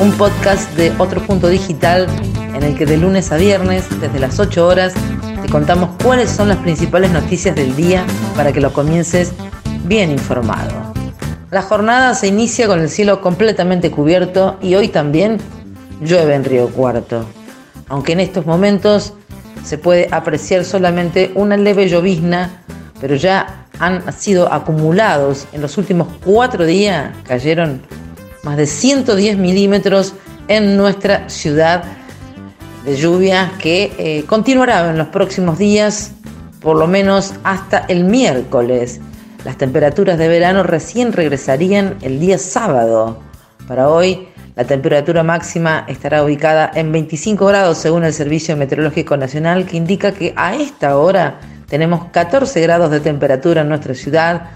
un podcast de Otro Punto Digital en el que de lunes a viernes, desde las 8 horas, te contamos cuáles son las principales noticias del día para que lo comiences bien informado. La jornada se inicia con el cielo completamente cubierto y hoy también llueve en Río Cuarto, aunque en estos momentos se puede apreciar solamente una leve llovizna, pero ya han sido acumulados en los últimos cuatro días, cayeron más de 110 milímetros en nuestra ciudad de lluvia que eh, continuará en los próximos días, por lo menos hasta el miércoles. Las temperaturas de verano recién regresarían el día sábado. Para hoy, la temperatura máxima estará ubicada en 25 grados según el Servicio Meteorológico Nacional, que indica que a esta hora tenemos 14 grados de temperatura en nuestra ciudad,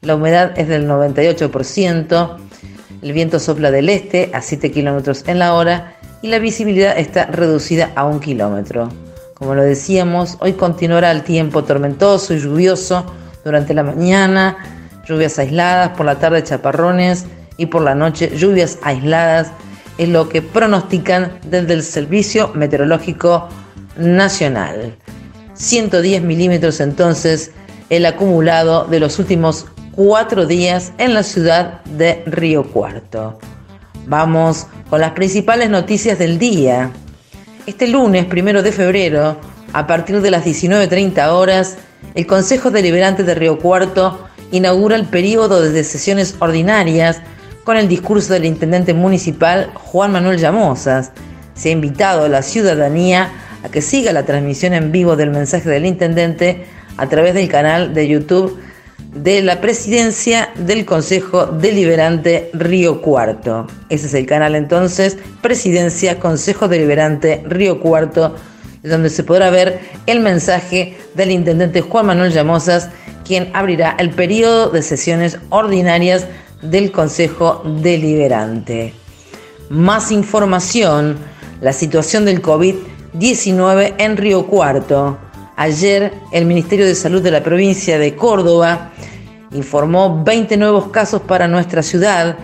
la humedad es del 98%, el viento sopla del este a 7 kilómetros en la hora y la visibilidad está reducida a un kilómetro. Como lo decíamos, hoy continuará el tiempo tormentoso y lluvioso durante la mañana, lluvias aisladas, por la tarde chaparrones y por la noche lluvias aisladas, es lo que pronostican desde el Servicio Meteorológico Nacional. 110 milímetros entonces el acumulado de los últimos cuatro días en la ciudad de Río Cuarto. Vamos con las principales noticias del día. Este lunes, primero de febrero, a partir de las 19.30 horas, el Consejo Deliberante de Río Cuarto inaugura el periodo de sesiones ordinarias con el discurso del intendente municipal Juan Manuel Llamosas. Se ha invitado a la ciudadanía a que siga la transmisión en vivo del mensaje del intendente a través del canal de YouTube de la presidencia del Consejo Deliberante Río Cuarto. Ese es el canal entonces, Presidencia Consejo Deliberante Río Cuarto, donde se podrá ver el mensaje del intendente Juan Manuel Llamosas, quien abrirá el periodo de sesiones ordinarias del Consejo Deliberante. Más información, la situación del COVID 19 en Río Cuarto. Ayer el Ministerio de Salud de la provincia de Córdoba informó 20 nuevos casos para nuestra ciudad.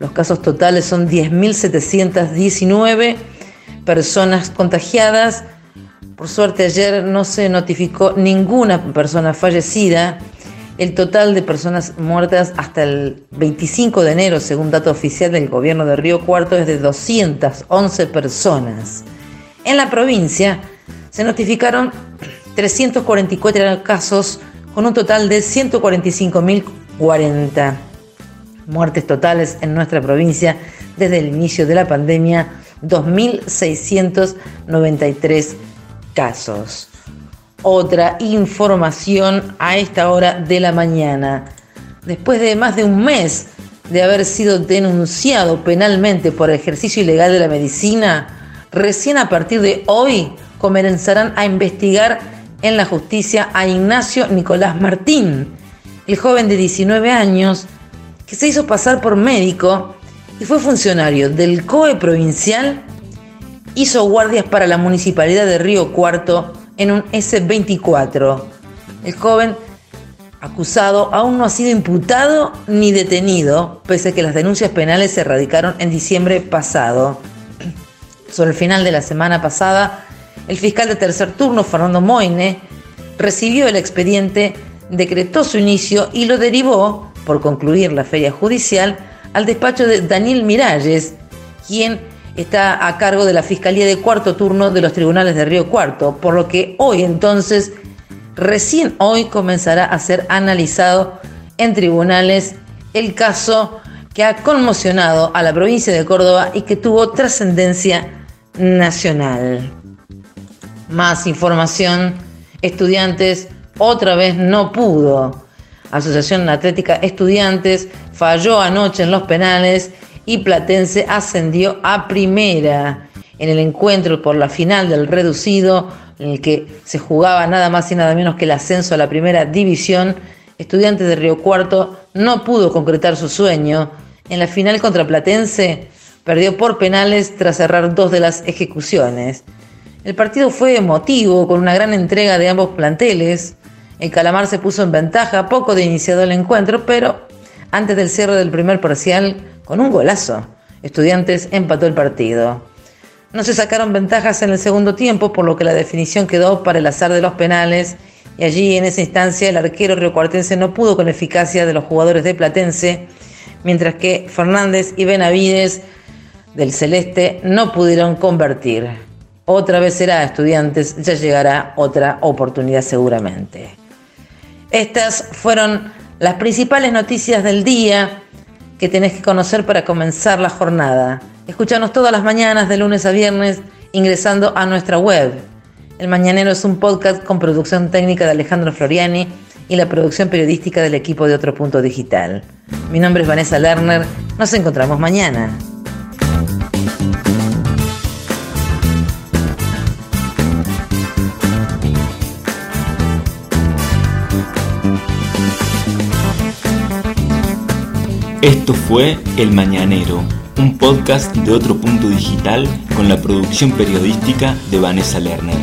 Los casos totales son 10.719 personas contagiadas. Por suerte ayer no se notificó ninguna persona fallecida. El total de personas muertas hasta el 25 de enero, según dato oficial del gobierno de Río Cuarto, es de 211 personas. En la provincia se notificaron 344 casos con un total de 145.040 muertes totales en nuestra provincia desde el inicio de la pandemia, 2.693 casos. Otra información a esta hora de la mañana. Después de más de un mes de haber sido denunciado penalmente por ejercicio ilegal de la medicina, Recién a partir de hoy comenzarán a investigar en la justicia a Ignacio Nicolás Martín, el joven de 19 años que se hizo pasar por médico y fue funcionario del COE provincial, hizo guardias para la municipalidad de Río Cuarto en un S-24. El joven acusado aún no ha sido imputado ni detenido, pese a que las denuncias penales se erradicaron en diciembre pasado. Sobre el final de la semana pasada, el fiscal de tercer turno, Fernando Moine, recibió el expediente, decretó su inicio y lo derivó, por concluir la feria judicial, al despacho de Daniel Miralles, quien está a cargo de la Fiscalía de Cuarto Turno de los Tribunales de Río Cuarto, por lo que hoy entonces, recién hoy comenzará a ser analizado en tribunales el caso que ha conmocionado a la provincia de Córdoba y que tuvo trascendencia nacional. Más información, estudiantes otra vez no pudo. Asociación Atlética Estudiantes falló anoche en los penales y Platense ascendió a primera. en el encuentro por la final del reducido, en el que se jugaba nada más y nada menos que el ascenso a la primera división, Estudiantes de Río Cuarto no pudo concretar su sueño. En la final contra Platense perdió por penales tras cerrar dos de las ejecuciones. El partido fue emotivo, con una gran entrega de ambos planteles. El Calamar se puso en ventaja poco de iniciado el encuentro, pero antes del cierre del primer parcial, con un golazo, Estudiantes empató el partido. No se sacaron ventajas en el segundo tiempo, por lo que la definición quedó para el azar de los penales y allí en esa instancia el arquero riocuartense no pudo con eficacia de los jugadores de Platense, mientras que Fernández y Benavides del Celeste no pudieron convertir. Otra vez será estudiantes, ya llegará otra oportunidad seguramente. Estas fueron las principales noticias del día que tenés que conocer para comenzar la jornada. Escúchanos todas las mañanas de lunes a viernes ingresando a nuestra web. El Mañanero es un podcast con producción técnica de Alejandro Floriani y la producción periodística del equipo de Otro Punto Digital. Mi nombre es Vanessa Lerner. Nos encontramos mañana. Esto fue El Mañanero, un podcast de otro punto digital con la producción periodística de Vanessa Lerner.